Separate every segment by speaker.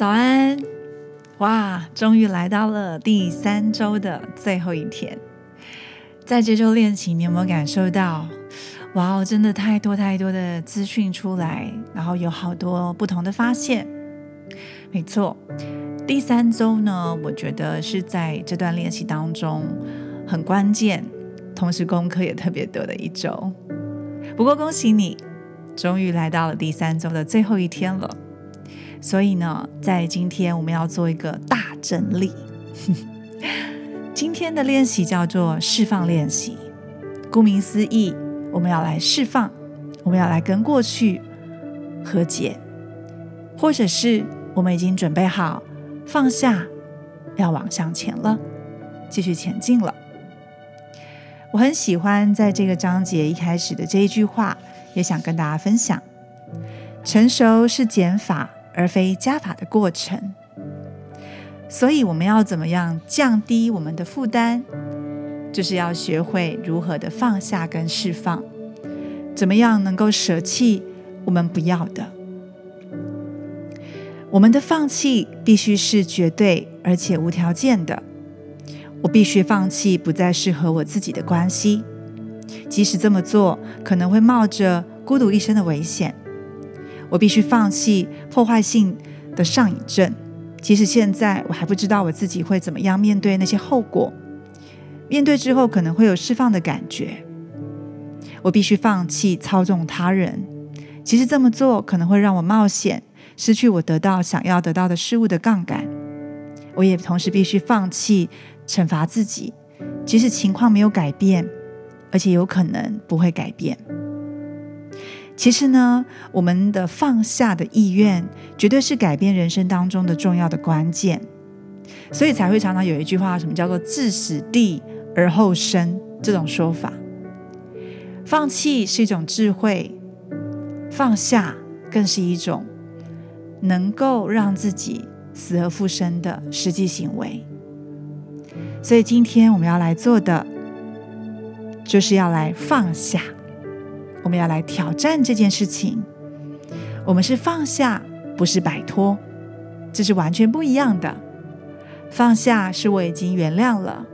Speaker 1: 早安！哇，终于来到了第三周的最后一天。在这周练习，你有没有感受到？哇哦，真的太多太多的资讯出来，然后有好多不同的发现。没错，第三周呢，我觉得是在这段练习当中很关键，同时功课也特别多的一周。不过恭喜你，终于来到了第三周的最后一天了。所以呢，在今天我们要做一个大整理。今天的练习叫做释放练习。顾名思义，我们要来释放，我们要来跟过去和解，或者是我们已经准备好放下，要往向前了，继续前进了。我很喜欢在这个章节一开始的这一句话，也想跟大家分享：成熟是减法。而非加法的过程，所以我们要怎么样降低我们的负担？就是要学会如何的放下跟释放，怎么样能够舍弃我们不要的？我们的放弃必须是绝对而且无条件的。我必须放弃不再适合我自己的关系，即使这么做可能会冒着孤独一生的危险。我必须放弃破坏性的上瘾症，即使现在我还不知道我自己会怎么样面对那些后果。面对之后可能会有释放的感觉。我必须放弃操纵他人，其实这么做可能会让我冒险，失去我得到想要得到的事物的杠杆。我也同时必须放弃惩罚自己，即使情况没有改变，而且有可能不会改变。其实呢，我们的放下的意愿，绝对是改变人生当中的重要的关键，所以才会常常有一句话，什么叫做“置死地而后生”这种说法。放弃是一种智慧，放下更是一种能够让自己死而复生的实际行为。所以今天我们要来做的，就是要来放下。我们要来挑战这件事情。我们是放下，不是摆脱，这是完全不一样的。放下是我已经原谅了，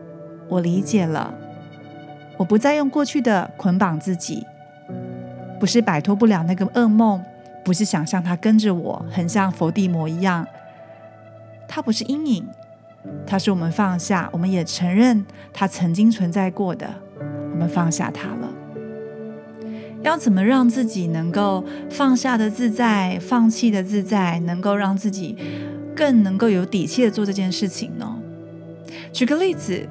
Speaker 1: 我理解了，我不再用过去的捆绑自己，不是摆脱不了那个噩梦，不是想象它跟着我，很像伏地魔一样。它不是阴影，它是我们放下，我们也承认它曾经存在过的，我们放下它了。要怎么让自己能够放下的自在，放弃的自在，能够让自己更能够有底气的做这件事情呢？举个例子，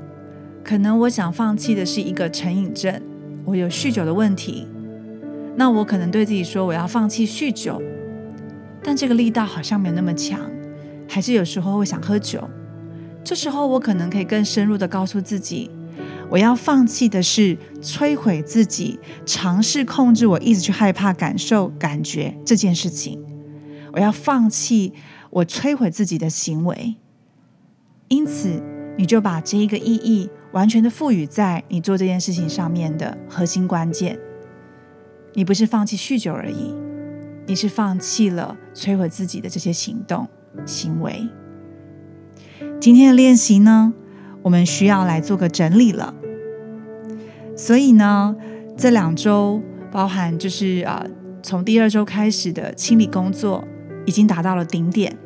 Speaker 1: 可能我想放弃的是一个成瘾症，我有酗酒的问题，那我可能对自己说我要放弃酗酒，但这个力道好像没有那么强，还是有时候会想喝酒。这时候我可能可以更深入的告诉自己。我要放弃的是摧毁自己，尝试控制我一直去害怕感受感觉这件事情。我要放弃我摧毁自己的行为。因此，你就把这一个意义完全的赋予在你做这件事情上面的核心关键。你不是放弃酗酒而已，你是放弃了摧毁自己的这些行动行为。今天的练习呢？我们需要来做个整理了，所以呢，这两周包含就是啊，从第二周开始的清理工作已经达到了顶点，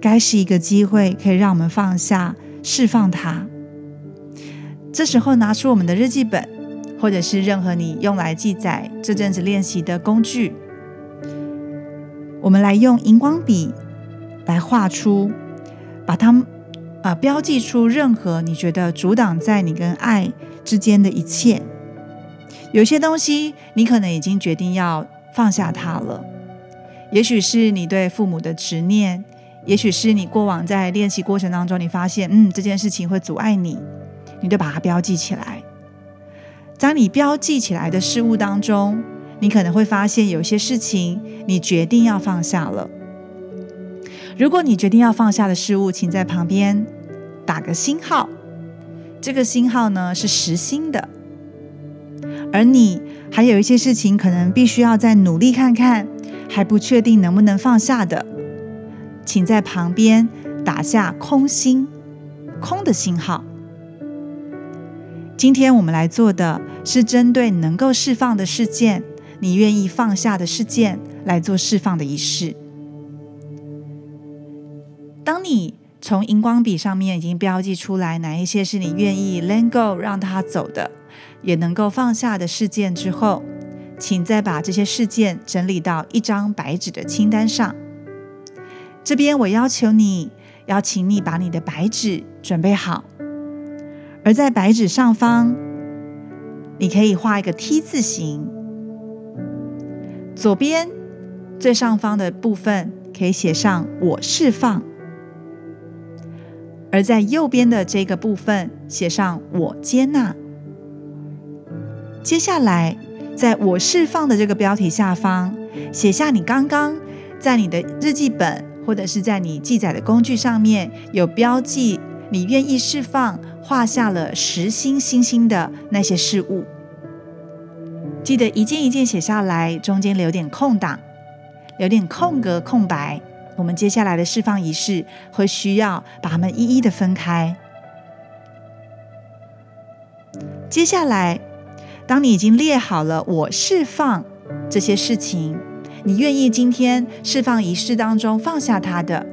Speaker 1: 该是一个机会，可以让我们放下、释放它。这时候拿出我们的日记本，或者是任何你用来记载这阵子练习的工具，我们来用荧光笔来画出，把它啊，标记出任何你觉得阻挡在你跟爱之间的一切。有些东西你可能已经决定要放下它了，也许是你对父母的执念，也许是你过往在练习过程当中你发现，嗯，这件事情会阻碍你，你就把它标记起来。当你标记起来的事物当中，你可能会发现有些事情你决定要放下了。如果你决定要放下的事物，请在旁边打个星号。这个星号呢是实心的。而你还有一些事情，可能必须要再努力看看，还不确定能不能放下的。请在旁边打下空心、空的信号。今天我们来做的是针对能够释放的事件，你愿意放下的事件来做释放的仪式。当你从荧光笔上面已经标记出来哪一些是你愿意 let go 让它走的，也能够放下的事件之后，请再把这些事件整理到一张白纸的清单上。这边我要求你，邀请你把你的白纸准备好，而在白纸上方，你可以画一个 T 字形，左边最上方的部分可以写上“我释放”。而在右边的这个部分写上“我接纳”。接下来，在我释放的这个标题下方写下你刚刚在你的日记本或者是在你记载的工具上面有标记，你愿意释放，画下了实心星星的那些事物。记得一件一件写下来，中间留点空档，留点空格空白。我们接下来的释放仪式会需要把它们一一的分开。接下来，当你已经列好了我释放这些事情，你愿意今天释放仪式当中放下它的？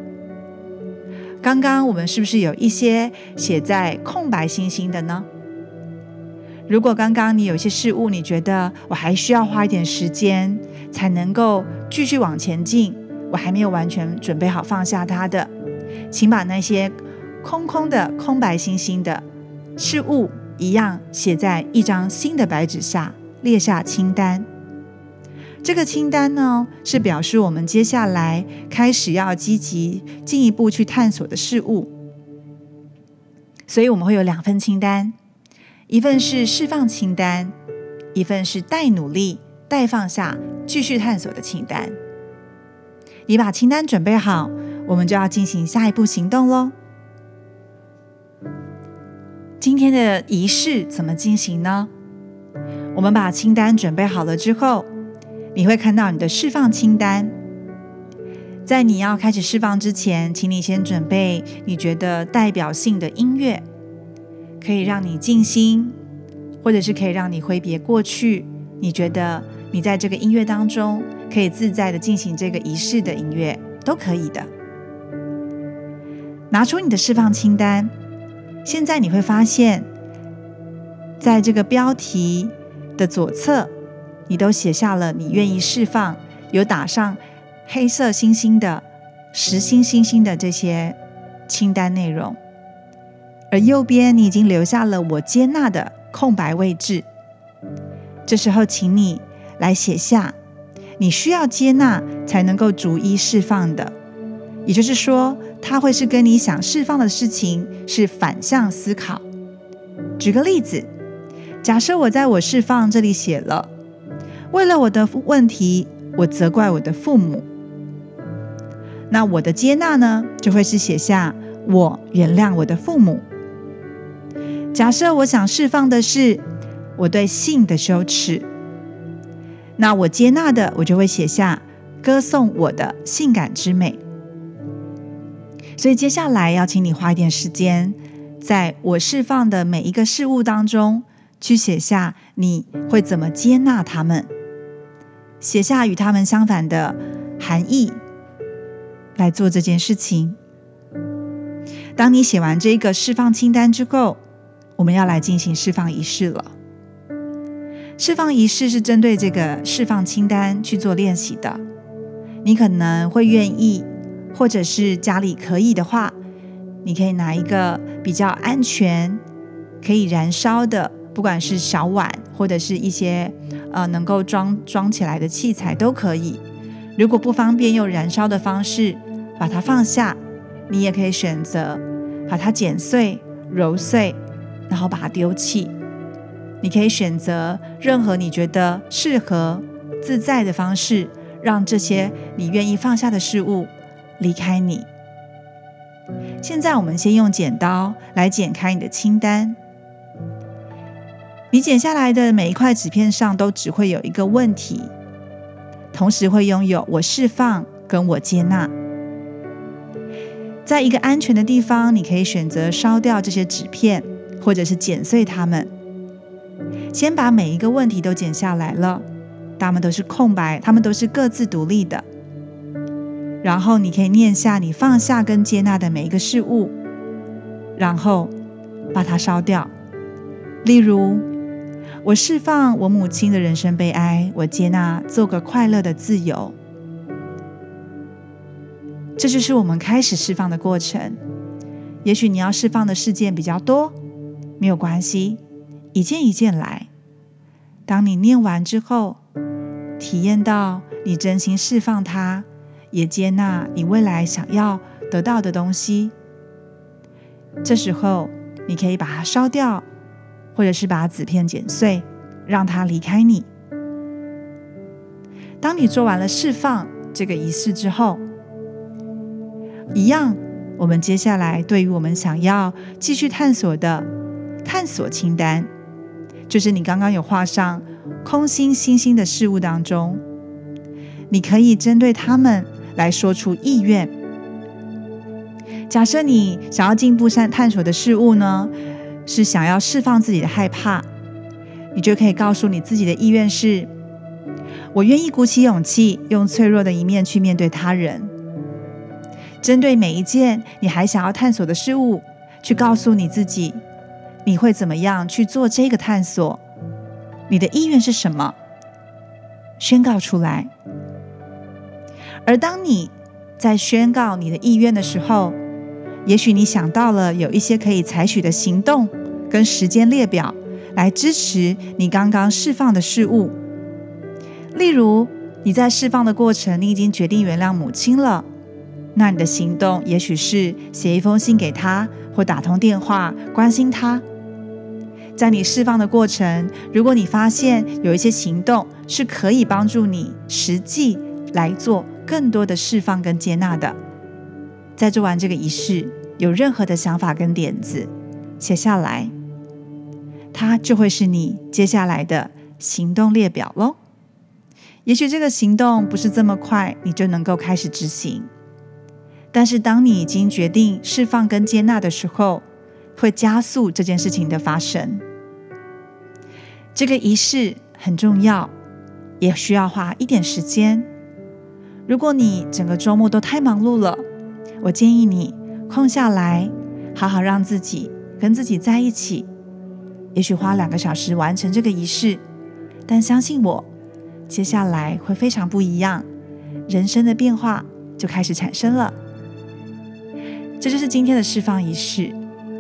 Speaker 1: 刚刚我们是不是有一些写在空白星星的呢？如果刚刚你有些事物，你觉得我还需要花一点时间才能够继续往前进？我还没有完全准备好放下它的，请把那些空空的、空白星星的事物一样写在一张新的白纸下，列下清单。这个清单呢，是表示我们接下来开始要积极进一步去探索的事物。所以我们会有两份清单，一份是释放清单，一份是待努力、待放下、继续探索的清单。你把清单准备好，我们就要进行下一步行动喽。今天的仪式怎么进行呢？我们把清单准备好了之后，你会看到你的释放清单。在你要开始释放之前，请你先准备你觉得代表性的音乐，可以让你静心，或者是可以让你挥别过去。你觉得你在这个音乐当中。可以自在的进行这个仪式的音乐都可以的。拿出你的释放清单，现在你会发现，在这个标题的左侧，你都写下了你愿意释放，有打上黑色星星的实心星星的这些清单内容，而右边你已经留下了我接纳的空白位置。这时候，请你来写下。你需要接纳才能够逐一释放的，也就是说，它会是跟你想释放的事情是反向思考。举个例子，假设我在我释放这里写了，为了我的问题，我责怪我的父母，那我的接纳呢，就会是写下我原谅我的父母。假设我想释放的是我对性的羞耻。那我接纳的，我就会写下歌颂我的性感之美。所以接下来要请你花一点时间，在我释放的每一个事物当中，去写下你会怎么接纳他们，写下与他们相反的含义，来做这件事情。当你写完这个释放清单之后，我们要来进行释放仪式了。释放仪式是针对这个释放清单去做练习的。你可能会愿意，或者是家里可以的话，你可以拿一个比较安全、可以燃烧的，不管是小碗或者是一些呃能够装装起来的器材都可以。如果不方便用燃烧的方式把它放下，你也可以选择把它剪碎、揉碎，然后把它丢弃。你可以选择任何你觉得适合、自在的方式，让这些你愿意放下的事物离开你。现在，我们先用剪刀来剪开你的清单。你剪下来的每一块纸片上都只会有一个问题，同时会拥有“我释放”跟“我接纳”。在一个安全的地方，你可以选择烧掉这些纸片，或者是剪碎它们。先把每一个问题都剪下来了，它们都是空白，它们都是各自独立的。然后你可以念下你放下跟接纳的每一个事物，然后把它烧掉。例如，我释放我母亲的人生悲哀，我接纳做个快乐的自由。这就是我们开始释放的过程。也许你要释放的事件比较多，没有关系，一件一件来。当你念完之后，体验到你真心释放它，也接纳你未来想要得到的东西，这时候你可以把它烧掉，或者是把纸片剪碎，让它离开你。当你做完了释放这个仪式之后，一样，我们接下来对于我们想要继续探索的探索清单，就是你刚刚有画上空心星星的事物当中，你可以针对他们来说出意愿。假设你想要进步、探探索的事物呢，是想要释放自己的害怕，你就可以告诉你自己的意愿是：我愿意鼓起勇气，用脆弱的一面去面对他人。针对每一件你还想要探索的事物，去告诉你自己，你会怎么样去做这个探索？你的意愿是什么？宣告出来。而当你在宣告你的意愿的时候，也许你想到了有一些可以采取的行动跟时间列表，来支持你刚刚释放的事物。例如，你在释放的过程，你已经决定原谅母亲了。那你的行动也许是写一封信给他，或打通电话关心他。在你释放的过程，如果你发现有一些行动是可以帮助你实际来做更多的释放跟接纳的，在做完这个仪式，有任何的想法跟点子写下来，它就会是你接下来的行动列表喽。也许这个行动不是这么快，你就能够开始执行。但是，当你已经决定释放跟接纳的时候，会加速这件事情的发生。这个仪式很重要，也需要花一点时间。如果你整个周末都太忙碌了，我建议你空下来，好好让自己跟自己在一起。也许花两个小时完成这个仪式，但相信我，接下来会非常不一样，人生的变化就开始产生了。这就是今天的释放仪式。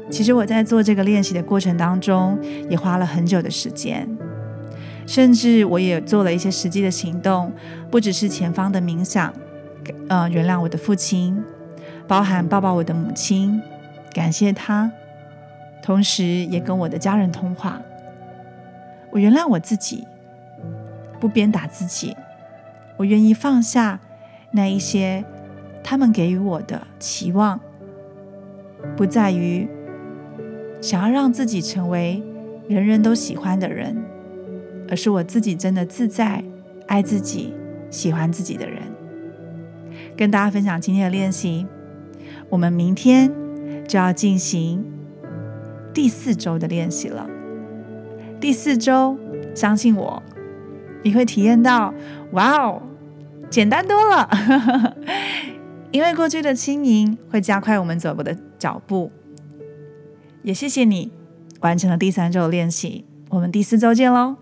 Speaker 1: 其实我在做这个练习的过程当中，也花了很久的时间，甚至我也做了一些实际的行动，不只是前方的冥想，呃，原谅我的父亲，包含抱抱我的母亲，感谢他，同时也跟我的家人通话。我原谅我自己，不鞭打自己，我愿意放下那一些他们给予我的期望。不在于想要让自己成为人人都喜欢的人，而是我自己真的自在、爱自己、喜欢自己的人。跟大家分享今天的练习，我们明天就要进行第四周的练习了。第四周，相信我，你会体验到，哇哦，简单多了。因为过去的轻盈会加快我们走步的脚步，也谢谢你完成了第三周的练习，我们第四周见喽。